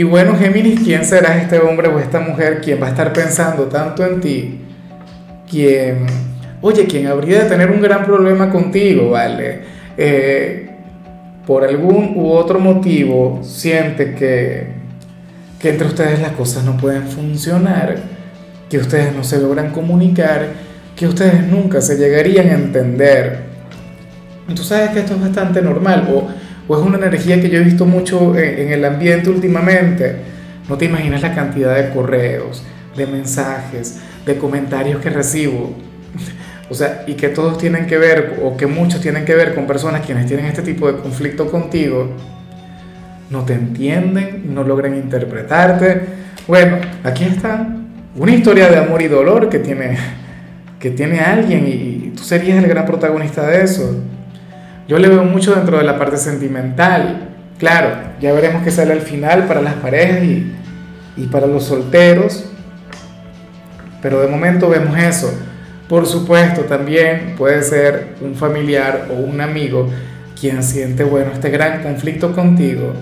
Y bueno, Géminis, ¿quién será este hombre o esta mujer quien va a estar pensando tanto en ti? Quien, oye, quien habría de tener un gran problema contigo, ¿vale? Eh, por algún u otro motivo siente que, que entre ustedes las cosas no pueden funcionar, que ustedes no se logran comunicar, que ustedes nunca se llegarían a entender. Tú sabes que esto es bastante normal, o es una energía que yo he visto mucho en, el ambiente últimamente. No te imaginas la cantidad de correos, de mensajes, de comentarios que recibo. O sea, y que todos tienen que ver, o que muchos tienen que ver con personas quienes tienen este tipo de conflicto contigo, no te entienden, no logran interpretarte. Bueno, aquí está una historia de amor y dolor que tiene, que tiene alguien y tú serías el gran protagonista de eso. Yo le veo mucho dentro de la parte sentimental. Claro, ya veremos qué sale al final para las parejas y, y para los solteros. Pero de momento vemos eso. Por supuesto, también puede ser un familiar o un amigo quien siente, bueno, este gran conflicto contigo.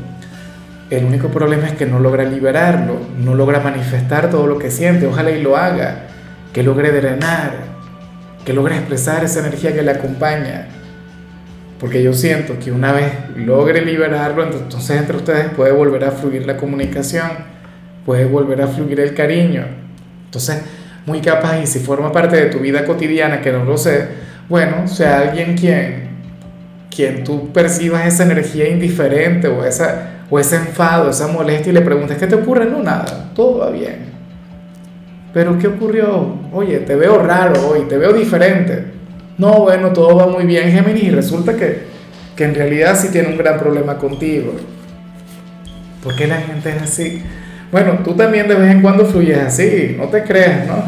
El único problema es que no logra liberarlo, no logra manifestar todo lo que siente. Ojalá y lo haga, que logre drenar, que logre expresar esa energía que le acompaña. Porque yo siento que una vez logre liberarlo, entonces entre ustedes puede volver a fluir la comunicación, puede volver a fluir el cariño. Entonces, muy capaz y si forma parte de tu vida cotidiana, que no lo sé, bueno, sea alguien quien, quien tú percibas esa energía indiferente o, esa, o ese enfado, esa molestia y le preguntes, ¿qué te ocurre? No, nada, todo va bien. Pero ¿qué ocurrió? Oye, te veo raro hoy, te veo diferente no, bueno, todo va muy bien, Géminis, y resulta que, que en realidad sí tiene un gran problema contigo. ¿Por qué la gente es así? Bueno, tú también de vez en cuando fluyes así, no te creas, ¿no?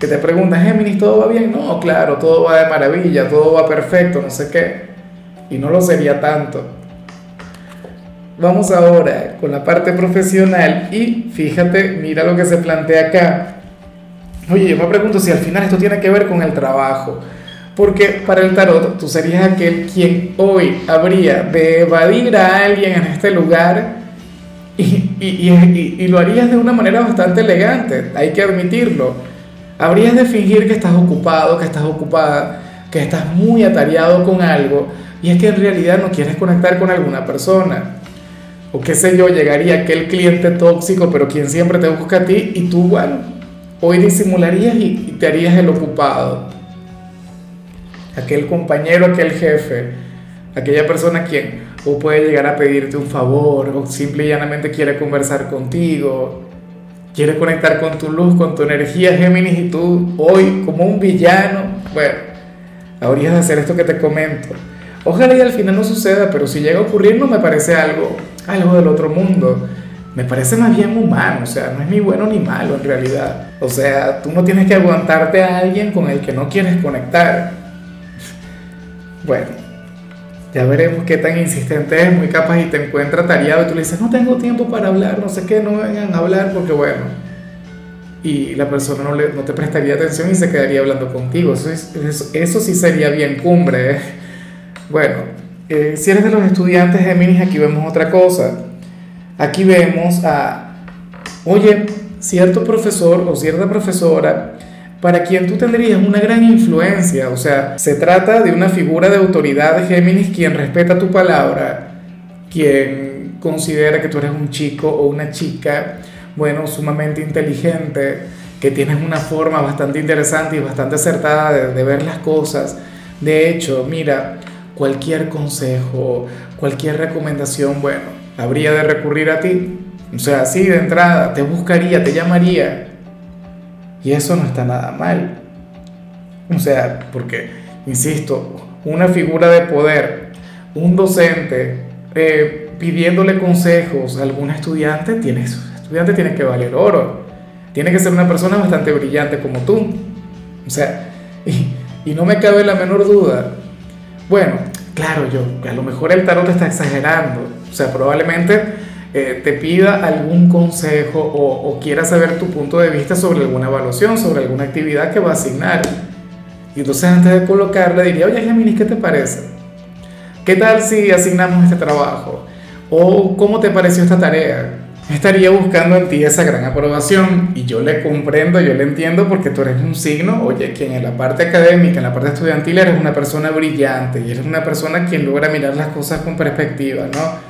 Que te preguntas, Géminis, ¿todo va bien? No, claro, todo va de maravilla, todo va perfecto, no sé qué. Y no lo sería tanto. Vamos ahora con la parte profesional y fíjate, mira lo que se plantea acá. Oye, yo me pregunto si al final esto tiene que ver con el trabajo. Porque para el tarot tú serías aquel quien hoy habría de evadir a alguien en este lugar y, lo harías de una manera bastante elegante, hay que admitirlo. Habrías de fingir que estás ocupado, que estás ocupada, que estás muy atareado con algo y es que en realidad no quieres conectar con alguna persona. O qué sé yo, llegaría aquel cliente tóxico, pero quien siempre te busca a ti y tú, bueno, hoy disimularías y te harías el ocupado aquel compañero, aquel jefe, aquella persona quien o puede llegar a pedirte un favor o simple y llanamente quiere conversar contigo, quiere conectar con tu luz, con tu energía, Géminis, y tú hoy como un villano, bueno, habrías de hacer esto que te comento. Ojalá y al final no suceda, pero si llega a ocurrir no me parece algo, algo del otro mundo. Me parece más bien humano, o sea, no es ni bueno ni malo en realidad. O sea, tú no tienes que aguantarte a alguien con el que no quieres conectar bueno, ya veremos qué tan insistente es, muy capaz y te encuentra tareado y tú le dices, no tengo tiempo para hablar, no sé qué, no vengan a hablar porque bueno. Y la persona no, le, no te prestaría atención y se quedaría hablando contigo. Eso, eso, sí sería bien cumbre. ¿eh? Bueno, eh, si eres de los estudiantes Géminis, aquí vemos otra cosa. Aquí vemos a, oye, cierto profesor o cierta profesora para quien tú tendrías una gran influencia. O sea, se trata de una figura de autoridad de Géminis quien respeta tu palabra, quien considera que tú eres un chico o una chica, bueno, sumamente inteligente, que tienes una forma bastante interesante y bastante acertada de, ver las cosas. De hecho, mira, cualquier consejo, cualquier recomendación, bueno, habría de recurrir a ti. O sea, así de entrada, te buscaría, te llamaría y eso no está nada mal. O sea, porque, insisto, una figura de poder, un docente eh, pidiéndole consejos a algún estudiante, tiene, estudiante tiene que valer oro. tiene que ser una persona bastante brillante como tú. O sea, y, y no me cabe la menor duda. Bueno, claro, yo, a lo mejor el tarot está exagerando. O sea, probablemente eh, te pida algún consejo o, quiera saber tu punto de vista sobre alguna evaluación, sobre alguna actividad que va a asignar. Y entonces antes de colocarle diría, oye Géminis, ¿qué te parece? ¿Qué tal si asignamos este trabajo? ¿O cómo te pareció esta tarea? Estaría buscando en ti esa gran aprobación y yo le comprendo, yo le entiendo porque tú eres un signo, oye, quien en la parte académica, en la parte estudiantil eres una persona brillante y eres una persona quien logra mirar las cosas con perspectiva, ¿no?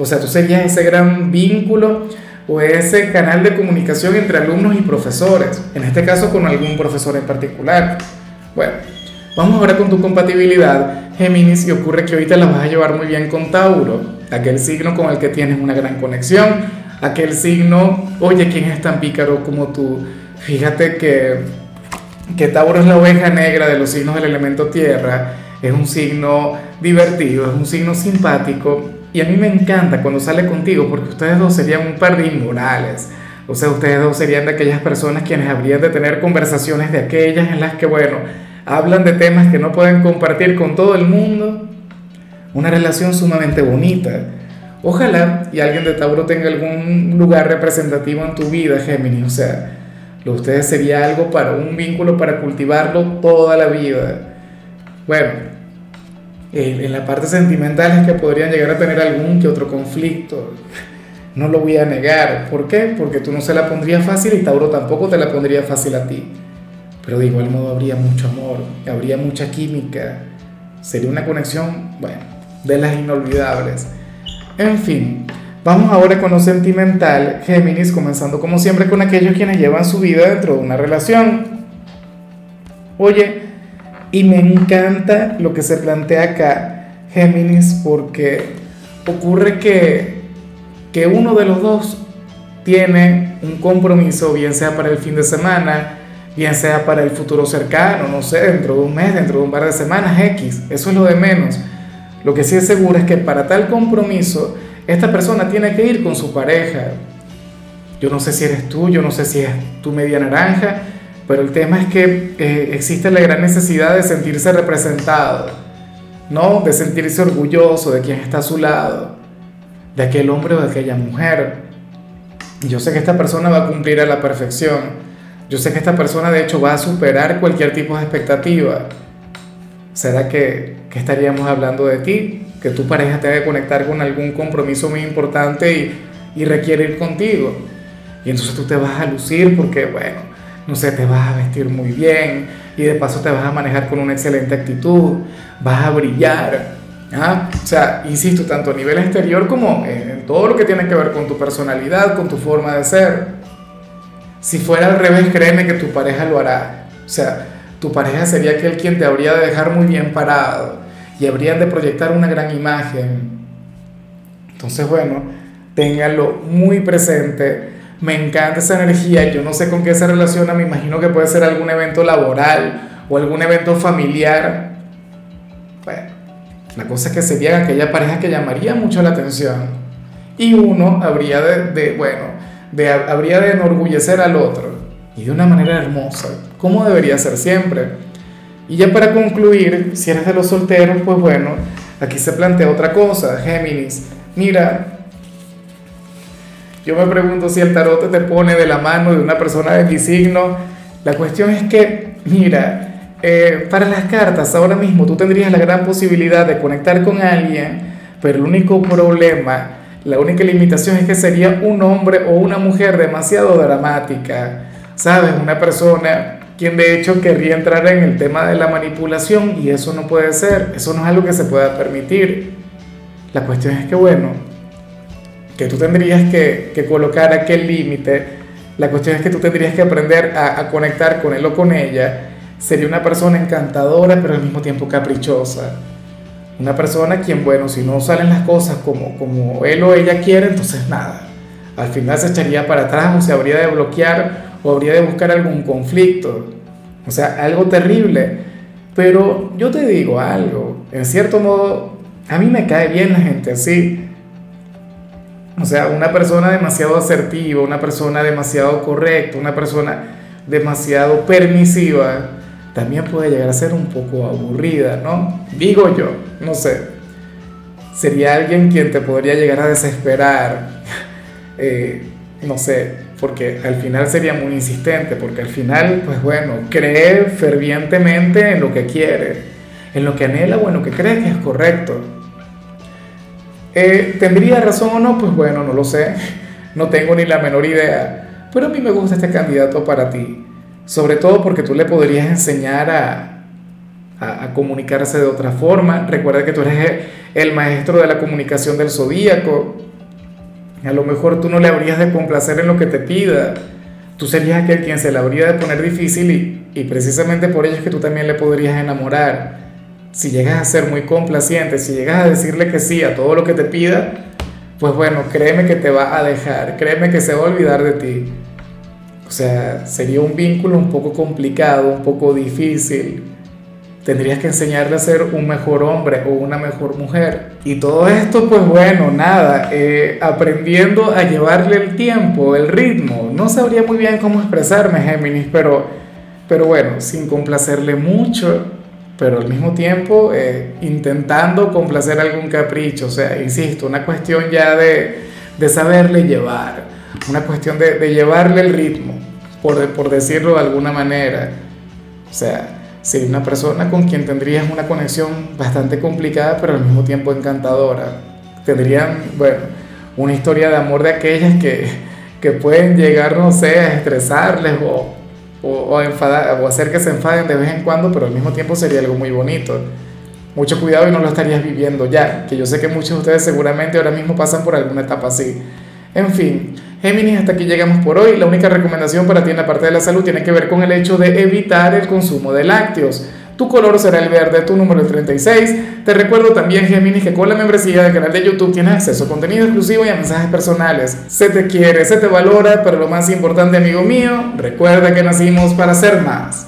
O sea, tú serías ese gran vínculo o ese canal de comunicación entre alumnos y profesores, en este caso con algún profesor en particular. Bueno, vamos ahora con tu compatibilidad, Géminis, y ocurre que ahorita la vas a llevar muy bien con Tauro, aquel signo con el que tienes una gran conexión, aquel signo, oye, ¿quién es tan pícaro como tú? Fíjate que, que Tauro es la oveja negra de los signos del elemento tierra, es un signo divertido, es un signo simpático, y a mí me encanta cuando sale contigo porque ustedes dos serían un par de inmorales. O sea, ustedes dos serían de aquellas personas quienes habrían de tener conversaciones de aquellas en las que, bueno, hablan de temas que no pueden compartir con todo el mundo. Una relación sumamente bonita. Ojalá y alguien de Tauro tenga algún lugar representativo en tu vida, Géminis. O sea, lo de ustedes sería algo para un vínculo para cultivarlo toda la vida. Bueno, en la parte sentimental es que podrían llegar a tener algún que otro conflicto. No lo voy a negar. ¿Por qué? Porque tú no se la pondrías fácil y Tauro tampoco te la pondría fácil a ti. Pero de igual modo habría mucho amor, habría mucha química. Sería una conexión, bueno, de las inolvidables. En fin, vamos ahora con lo sentimental, Géminis, comenzando como siempre con aquellos quienes llevan su vida dentro de una relación. Oye, y me encanta lo que se plantea acá, Géminis, porque ocurre que, que uno de los dos tiene un compromiso, bien sea para el fin de semana, bien sea para el futuro cercano, no sé, dentro de un mes, dentro de un par de semanas, X, eso es lo de menos. Lo que sí es seguro es que para tal compromiso, esta persona tiene que ir con su pareja. Yo no sé si eres tú, yo no sé si es tu media naranja, pero el tema es que eh, existe la gran necesidad de sentirse representado, ¿no? De sentirse orgulloso de quien está a su lado, de aquel hombre o de aquella mujer. Yo sé que esta persona va a cumplir a la perfección. Yo sé que esta persona de hecho va a superar cualquier tipo de expectativa. ¿Será que, que estaríamos hablando de ti? Que tu pareja te que conectar con algún compromiso muy importante y, y requiere ir contigo. Y entonces tú te vas a lucir porque, bueno, no sé, te vas a vestir muy bien y de paso te vas a manejar con una excelente actitud, vas a brillar. ¿ah? O sea, insisto, tanto a nivel exterior como en todo lo que tiene que ver con tu personalidad, con tu forma de ser. Si fuera al revés, créeme que tu pareja lo hará. O sea, tu pareja sería aquel quien te habría de dejar muy bien parado y habrían de proyectar una gran imagen. Entonces, bueno, téngalo muy presente me encanta esa energía, yo no sé con qué se relaciona, me imagino que puede ser algún evento laboral o algún evento familiar. Bueno, la cosa es que sería aquella pareja que llamaría mucho la atención y uno habría de, bueno, habría de enorgullecer al otro y de una manera hermosa, como debería ser siempre. Y ya para concluir, si eres de los solteros, pues bueno, aquí se plantea otra cosa, Géminis. Mira, yo me pregunto si el tarot te pone de la mano de una persona de mi signo. La cuestión es que, mira, eh, para las cartas ahora mismo tú tendrías la gran posibilidad de conectar con alguien, pero el único problema, la única limitación es que sería un hombre o una mujer demasiado dramática. ¿Sabes? Una persona quien de hecho querría entrar en el tema de la manipulación y eso no puede ser, eso no es algo que se pueda permitir. La cuestión es que, bueno, que tú tendrías que, que colocar aquel límite, la cuestión es que tú tendrías que aprender a, a, conectar con él o con ella. Sería una persona encantadora, pero al mismo tiempo caprichosa. Una persona quien, bueno, si no salen las cosas como, como él o ella quiere, entonces nada. Al final se echaría para atrás o se habría de bloquear o habría de buscar algún conflicto. O sea, algo terrible. Pero yo te digo algo, en cierto modo, a mí me cae bien la gente así O sea, una persona demasiado asertiva, una persona demasiado correcta, una persona demasiado permisiva, también puede llegar a ser un poco aburrida, ¿no? Digo yo, no sé. Sería alguien quien te podría llegar a desesperar, eh, no sé, porque al final sería muy insistente, porque al final, pues bueno, cree fervientemente en lo que quiere, en lo que anhela o en lo que cree que es correcto. Eh, ¿Tendría razón o no? Pues bueno, no lo sé, no tengo ni la menor idea, pero a mí me gusta este candidato para ti sobre todo porque tú le podrías enseñar a, comunicarse de otra forma. Recuerda que tú eres el maestro de la comunicación del zodíaco. A lo mejor tú no le habrías de complacer en lo que te pida. Tú serías aquel quien se le habría de poner difícil y, y precisamente por ello es que tú también le podrías enamorar. Si llegas a ser muy complaciente, si llegas a decirle que sí a todo lo que te pida, pues bueno, créeme que te va a dejar, créeme que se va a olvidar de ti. O sea, sería un vínculo un poco complicado, un poco difícil. Tendrías que enseñarle a ser un mejor hombre o una mejor mujer. Y todo esto, pues bueno, nada, eh, aprendiendo a llevarle el tiempo, el ritmo. No sabría muy bien cómo expresarme, Géminis, pero, pero bueno, sin complacerle mucho, pero al mismo tiempo eh, intentando complacer algún capricho. O sea, insisto, una cuestión ya de, de saberle llevar una cuestión de, de llevarle el ritmo, por, por, decirlo de alguna manera. O sea, sería una persona con quien tendrías una conexión bastante complicada, pero al mismo tiempo encantadora. Tendrían, bueno, una historia de amor de aquellas que, que pueden llegar, no sé, a estresarles o, o, o, hacer que se enfaden de vez en cuando, pero al mismo tiempo sería algo muy bonito. Mucho cuidado y no lo estarías viviendo ya, que yo sé que muchos de ustedes seguramente ahora mismo pasan por alguna etapa así. En fin, Géminis, hasta aquí llegamos por hoy. La única recomendación para ti en la parte de la salud tiene que ver con el hecho de evitar el consumo de lácteos. Tu color será el verde, tu número el 36. Te recuerdo también, Géminis, que con la membresía del canal de YouTube tienes acceso a contenido exclusivo y a mensajes personales. Se te quiere, se te valora, pero lo más importante, amigo mío, recuerda que nacimos para ser más.